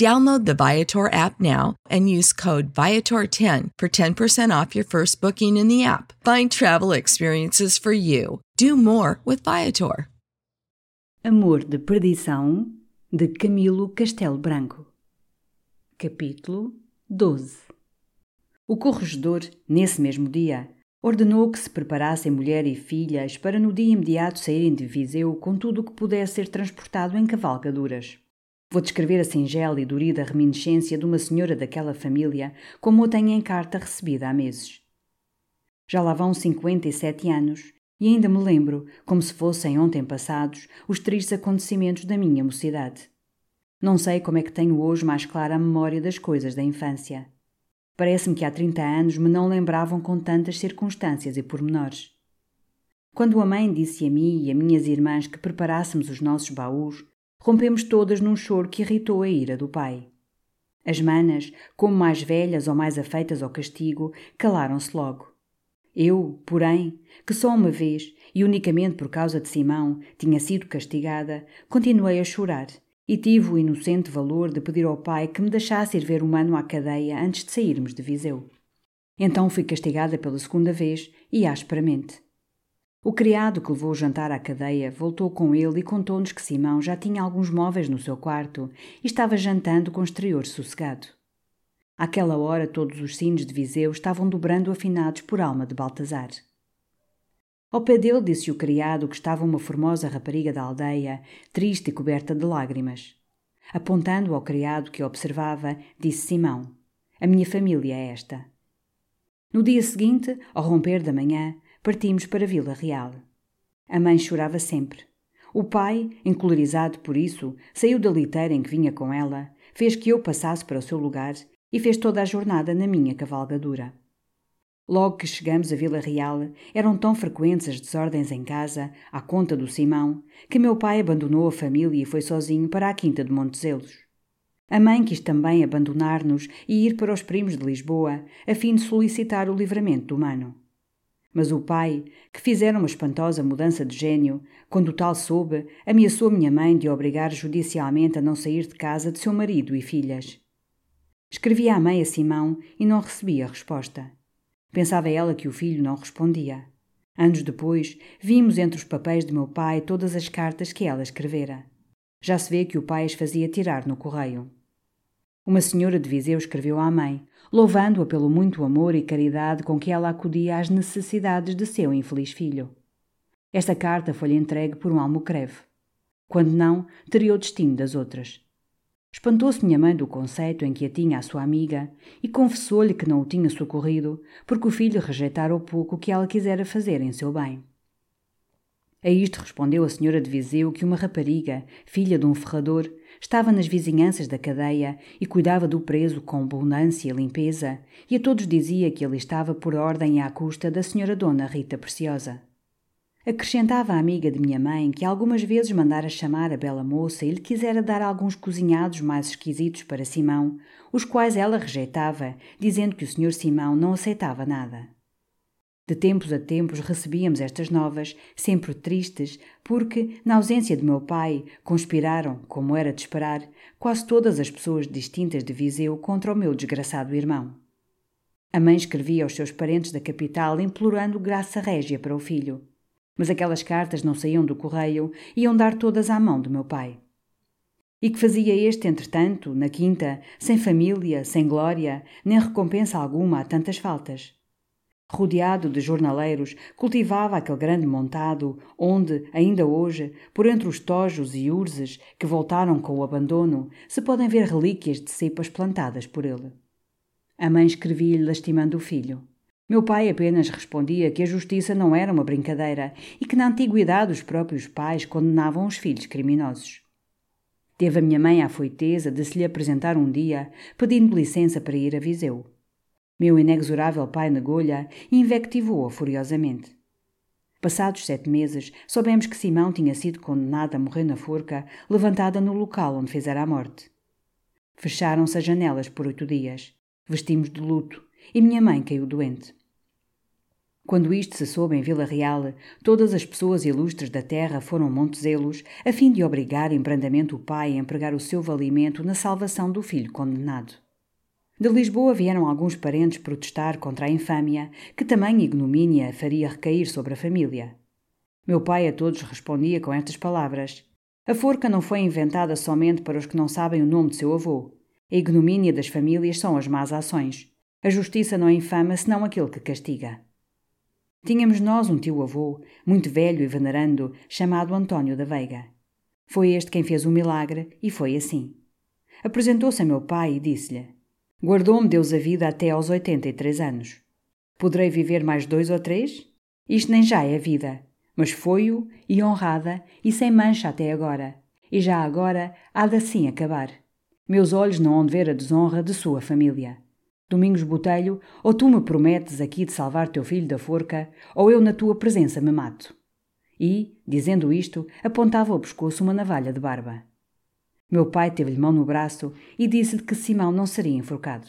Download the Viator app now and use code Viator10 for 10% off your first booking in the app. Find travel experiences for you. Do more with Viator. Amor de Perdição, de Camilo Castelo Branco. Capítulo 12 O corregedor, nesse mesmo dia, ordenou que se preparassem mulher e filhas para no dia imediato saírem de Viseu com tudo o que pudesse ser transportado em cavalgaduras. Vou descrever a singela e dorida reminiscência de uma senhora daquela família, como eu tenho em carta recebida há meses. Já lá vão 57 anos e ainda me lembro, como se fossem ontem passados, os tristes acontecimentos da minha mocidade. Não sei como é que tenho hoje mais clara a memória das coisas da infância. Parece-me que há 30 anos me não lembravam com tantas circunstâncias e pormenores. Quando a mãe disse a mim e a minhas irmãs que preparássemos os nossos baús, rompemos todas num choro que irritou a ira do pai. As manas, como mais velhas ou mais afeitas ao castigo, calaram-se logo. Eu, porém, que só uma vez, e unicamente por causa de Simão, tinha sido castigada, continuei a chorar e tive o inocente valor de pedir ao pai que me deixasse ir ver o mano à cadeia antes de sairmos de Viseu. Então fui castigada pela segunda vez e asperamente. O criado que levou o jantar à cadeia voltou com ele e contou-nos que Simão já tinha alguns móveis no seu quarto e estava jantando com exterior sossegado. Àquela hora todos os sinos de Viseu estavam dobrando afinados por alma de Baltazar. Ao pé dele disse o criado que estava uma formosa rapariga da aldeia, triste e coberta de lágrimas. Apontando ao criado que observava, disse Simão: A minha família é esta. No dia seguinte, ao romper da manhã, partimos para Vila Real. A mãe chorava sempre. O pai, encolorizado por isso, saiu da liteira em que vinha com ela, fez que eu passasse para o seu lugar e fez toda a jornada na minha cavalgadura. Logo que chegamos a Vila Real, eram tão frequentes as desordens em casa, à conta do Simão, que meu pai abandonou a família e foi sozinho para a quinta de Montezelos. A mãe quis também abandonar-nos e ir para os primos de Lisboa, a fim de solicitar o livramento do mano. Mas o pai, que fizera uma espantosa mudança de gênio, quando o tal soube, ameaçou minha mãe de obrigar judicialmente a não sair de casa de seu marido e filhas. Escrevia à mãe a Simão e não recebia resposta. Pensava ela que o filho não respondia. Anos depois, vimos entre os papéis de meu pai todas as cartas que ela escrevera. Já se vê que o pai as fazia tirar no correio. Uma senhora de Viseu escreveu à mãe, louvando-a pelo muito amor e caridade com que ela acudia às necessidades de seu infeliz filho. Esta carta foi-lhe entregue por um almocreve. Quando não, teria o destino das outras. Espantou-se minha mãe do conceito em que a tinha a sua amiga e confessou-lhe que não o tinha socorrido porque o filho rejeitara o pouco que ela quisera fazer em seu bem. A isto respondeu a senhora de Viseu que uma rapariga, filha de um ferrador, estava nas vizinhanças da cadeia e cuidava do preso com abundância e limpeza, e a todos dizia que ele estava por ordem à custa da senhora Dona Rita Preciosa. Acrescentava a amiga de minha mãe que algumas vezes mandara chamar a bela moça e lhe quisera dar alguns cozinhados mais esquisitos para Simão, os quais ela rejeitava, dizendo que o senhor Simão não aceitava nada. De tempos a tempos recebíamos estas novas, sempre tristes, porque, na ausência de meu pai, conspiraram, como era de esperar, quase todas as pessoas distintas de Viseu contra o meu desgraçado irmão. A mãe escrevia aos seus parentes da capital implorando graça régia para o filho. Mas aquelas cartas não saíam do correio, iam dar todas à mão do meu pai. E que fazia este, entretanto, na quinta, sem família, sem glória, nem recompensa alguma a tantas faltas? Rodeado de jornaleiros, cultivava aquele grande montado, onde, ainda hoje, por entre os tojos e urzes que voltaram com o abandono, se podem ver relíquias de cepas plantadas por ele. A mãe escrevia-lhe lastimando o filho. Meu pai apenas respondia que a justiça não era uma brincadeira e que na antiguidade os próprios pais condenavam os filhos criminosos. Teve a minha mãe a foiteza de se lhe apresentar um dia, pedindo licença para ir a Viseu. Meu inexorável pai negou-lhe e invectivou-a furiosamente. Passados sete meses, soubemos que Simão tinha sido condenado a morrer na forca, levantada no local onde fizera a morte. Fecharam-se as janelas por oito dias. Vestimos de luto e minha mãe caiu doente. Quando isto se soube em Vila Real, todas as pessoas ilustres da terra foram Montezelos, a fim de obrigar em brandamento o pai a empregar o seu valimento na salvação do filho condenado. De Lisboa vieram alguns parentes protestar contra a infâmia, que tamanha ignomínia faria recair sobre a família. Meu pai a todos respondia com estas palavras: A forca não foi inventada somente para os que não sabem o nome de seu avô. A ignomínia das famílias são as más ações. A justiça não é infama senão aquele que castiga. Tínhamos nós um tio-avô, muito velho e venerando, chamado António da Veiga. Foi este quem fez o milagre, e foi assim. Apresentou-se a meu pai e disse-lhe: Guardou-me Deus a vida até aos 83 anos. Poderei viver mais dois ou três? Isto nem já é vida, mas foi-o e honrada e sem mancha até agora. E já agora há de assim acabar. Meus olhos não hão de ver a desonra de sua família. Domingos Botelho, ou tu me prometes aqui de salvar teu filho da forca, ou eu na tua presença me mato. E, dizendo isto, apontava ao pescoço uma navalha de barba. Meu pai teve-lhe mão no braço e disse-lhe que Simão não seria enforcado.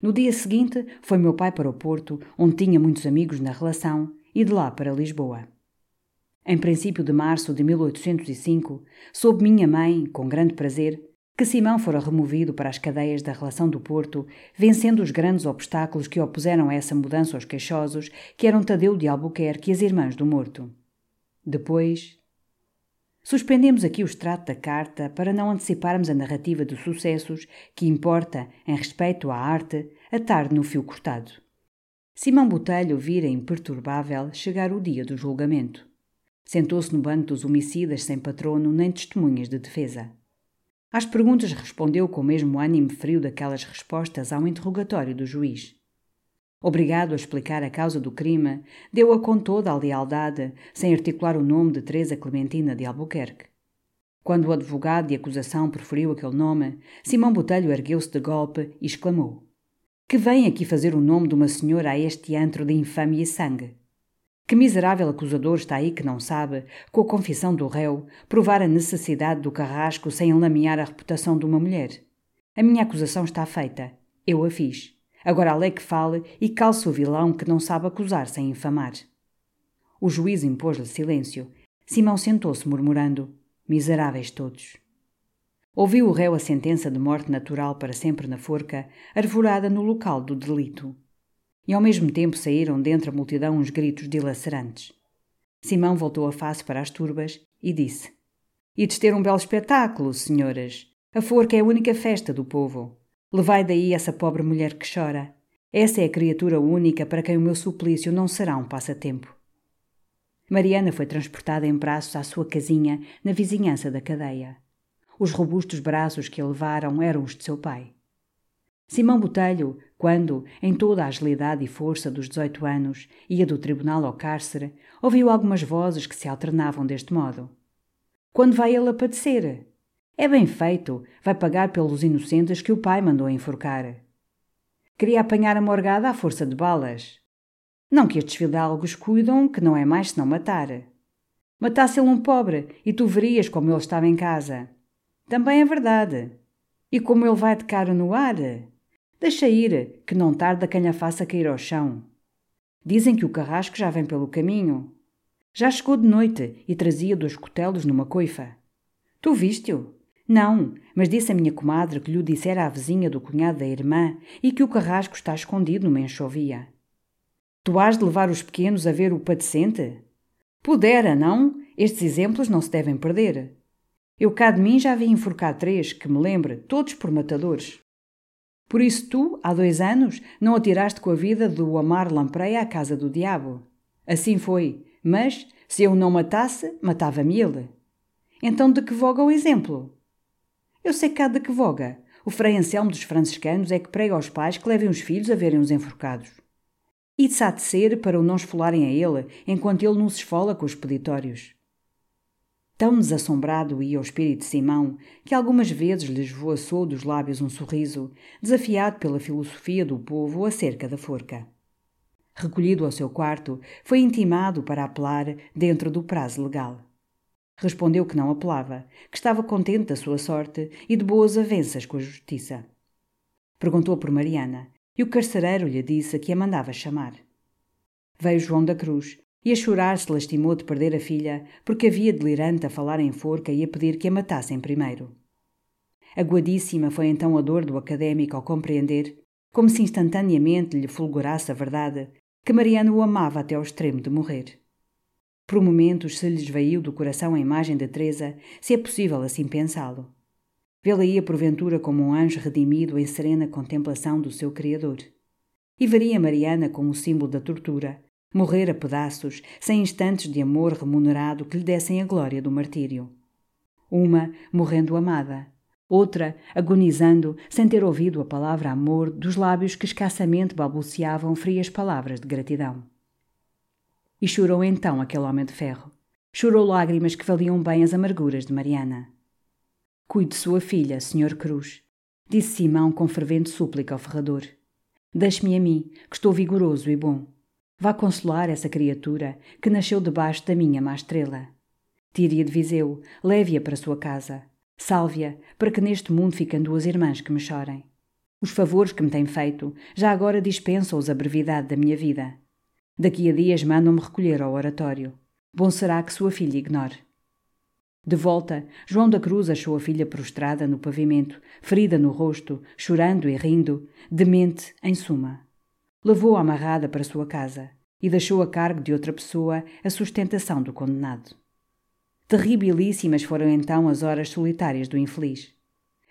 No dia seguinte, foi meu pai para o Porto, onde tinha muitos amigos na relação, e de lá para Lisboa. Em princípio de março de 1805, soube minha mãe, com grande prazer, que Simão fora removido para as cadeias da relação do Porto, vencendo os grandes obstáculos que opuseram a essa mudança aos queixosos, que eram Tadeu de Albuquerque e as irmãs do morto. Depois, Suspendemos aqui o extrato da carta para não anteciparmos a narrativa dos sucessos que importa, em respeito à arte, atar no fio cortado. Simão Botelho vira imperturbável chegar o dia do julgamento. Sentou-se no banco dos homicidas sem patrono nem testemunhas de defesa. Às perguntas respondeu com o mesmo ânimo frio daquelas respostas ao interrogatório do juiz. Obrigado a explicar a causa do crime, deu-a com toda a lealdade, sem articular o nome de Teresa Clementina de Albuquerque. Quando o advogado de acusação proferiu aquele nome, Simão Botelho ergueu-se de golpe e exclamou: Que vem aqui fazer o nome de uma senhora a este antro de infâmia e sangue? Que miserável acusador está aí que não sabe, com a confissão do réu, provar a necessidade do carrasco sem enlamear a reputação de uma mulher? A minha acusação está feita. Eu a fiz. Agora a lei que fale e calce o vilão que não sabe acusar sem infamar. O juiz impôs-lhe silêncio. Simão sentou-se murmurando: Miseráveis todos. Ouviu o réu a sentença de morte natural para sempre na forca, arvorada no local do delito. E ao mesmo tempo saíram dentre a multidão uns gritos dilacerantes. Simão voltou a face para as turbas e disse: Ides ter um belo espetáculo, senhoras. A forca é a única festa do povo. Levai daí essa pobre mulher que chora. Essa é a criatura única para quem o meu suplício não será um passatempo. Mariana foi transportada em braços à sua casinha na vizinhança da cadeia. Os robustos braços que a levaram eram os de seu pai. Simão Botelho, quando, em toda a agilidade e força dos 18 anos, ia do tribunal ao cárcere, ouviu algumas vozes que se alternavam deste modo. Quando vai ele a padecer? É bem feito, vai pagar pelos inocentes que o pai mandou enforcar. Queria apanhar a morgada à força de balas. Não que estes fidalgos cuidam, que não é mais senão matar. Matasse ele um pobre, e tu verias como ele estava em casa. Também é verdade. E como ele vai de cara no ar? Deixa ir, que não tarda quem a faça cair ao chão. Dizem que o carrasco já vem pelo caminho. Já chegou de noite e trazia dois cotelos numa coifa. Tu viste-o? Não, mas disse a minha comadre que lhe dissera à vizinha do cunhado da irmã e que o carrasco está escondido numa enxovia. Tu has de levar os pequenos a ver o padecente? Pudera, não? Estes exemplos não se devem perder. Eu cá de mim já vi enforcar três, que me lembre, todos por matadores. Por isso tu, há dois anos, não atiraste com a vida do Amar Lampreia à casa do diabo. Assim foi, mas, se eu não matasse, matava-me ele. Então de que voga o exemplo? Eu sei cá de que voga. O Frei Anselmo dos franciscanos é que prega aos pais que levem os filhos a verem os enforcados. Isso há de ser para o não esfolarem a ele, enquanto ele não se esfola com os peditórios. Tão desassombrado ia o espírito de Simão que algumas vezes lhes voaçou dos lábios um sorriso, desafiado pela filosofia do povo acerca da forca. Recolhido ao seu quarto, foi intimado para apelar dentro do prazo legal. Respondeu que não apelava, que estava contente da sua sorte e de boas avenças com a justiça. Perguntou por Mariana, e o carcereiro lhe disse que a mandava chamar. Veio João da Cruz, e a chorar se lastimou de perder a filha, porque havia delirante a falar em forca e a pedir que a matassem primeiro. Aguadíssima foi então a dor do académico ao compreender, como se instantaneamente lhe fulgurasse a verdade, que Mariana o amava até ao extremo de morrer. Por momentos se lhe esvaiu do coração a imagem de Teresa, se é possível assim pensá-lo. Vê-la-ia porventura como um anjo redimido em serena contemplação do seu Criador. E veria Mariana como o símbolo da tortura, morrer a pedaços, sem instantes de amor remunerado que lhe dessem a glória do martírio. Uma morrendo amada, outra agonizando sem ter ouvido a palavra amor dos lábios que escassamente balbuciavam frias palavras de gratidão. E chorou então aquele homem de ferro. Chorou lágrimas que valiam bem as amarguras de Mariana. Cuide sua filha, Senhor Cruz, disse Simão com fervente súplica ao ferrador. Deixe-me a mim, que estou vigoroso e bom. Vá consolar essa criatura que nasceu debaixo da minha má estrela. Tire-a de Viseu, leve-a para sua casa. Salve-a, para que neste mundo fiquem duas irmãs que me chorem. Os favores que me tem feito já agora dispensam-os a brevidade da minha vida. Daqui a dias mandam-me recolher ao oratório. Bom será que sua filha ignore. De volta, João da Cruz achou a filha prostrada no pavimento, ferida no rosto, chorando e rindo, demente, em suma. Levou-a amarrada para sua casa e deixou a cargo de outra pessoa a sustentação do condenado. Terribilíssimas foram então as horas solitárias do infeliz.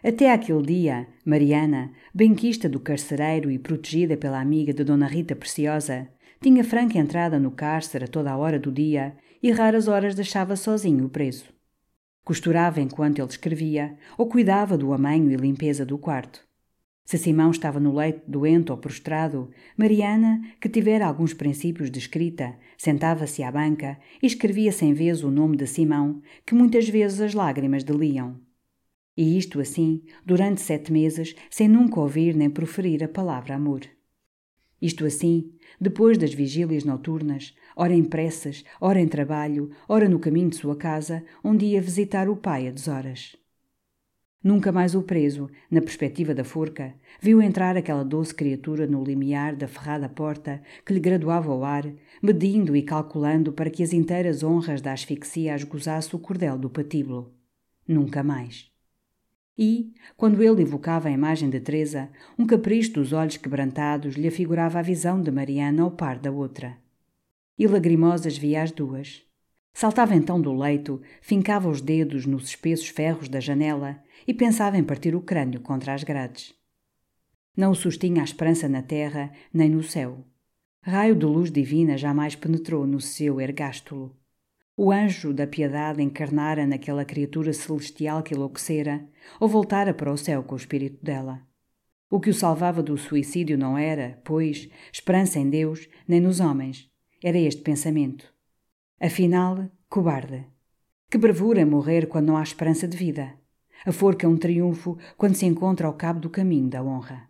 Até aquele dia, Mariana, benquista do carcereiro e protegida pela amiga de Dona Rita Preciosa, tinha franca entrada no cárcere a toda a hora do dia e raras horas deixava sozinho o preso. Costurava enquanto ele escrevia ou cuidava do amanho e limpeza do quarto. Se Simão estava no leito doente ou prostrado, Mariana, que tivera alguns princípios de escrita, sentava-se à banca e escrevia sem vez o nome de Simão, que muitas vezes as lágrimas deliam. E isto assim, durante sete meses, sem nunca ouvir nem proferir a palavra amor. Isto assim, depois das vigílias noturnas, ora em pressas, ora em trabalho, ora no caminho de sua casa, onde ia visitar o pai a deshoras. Nunca mais o preso, na perspectiva da forca, viu entrar aquela doce criatura no limiar da ferrada porta que lhe graduava o ar, medindo e calculando para que as inteiras honras da asfixia as gozasse o cordel do patíbulo. Nunca mais. E, quando ele evocava a imagem de Teresa, um capricho dos olhos quebrantados lhe afigurava a visão de Mariana ao par da outra. E lagrimosas via as duas. Saltava então do leito, fincava os dedos nos espessos ferros da janela e pensava em partir o crânio contra as grades. Não o sustinha a esperança na terra nem no céu. Raio de luz divina jamais penetrou no seu ergástulo. O anjo da piedade encarnara naquela criatura celestial que enlouquecera, ou voltara para o céu com o espírito dela. O que o salvava do suicídio não era, pois, esperança em Deus, nem nos homens. Era este pensamento. Afinal, cobarde. Que bravura morrer quando não há esperança de vida. A forca é um triunfo quando se encontra ao cabo do caminho da honra.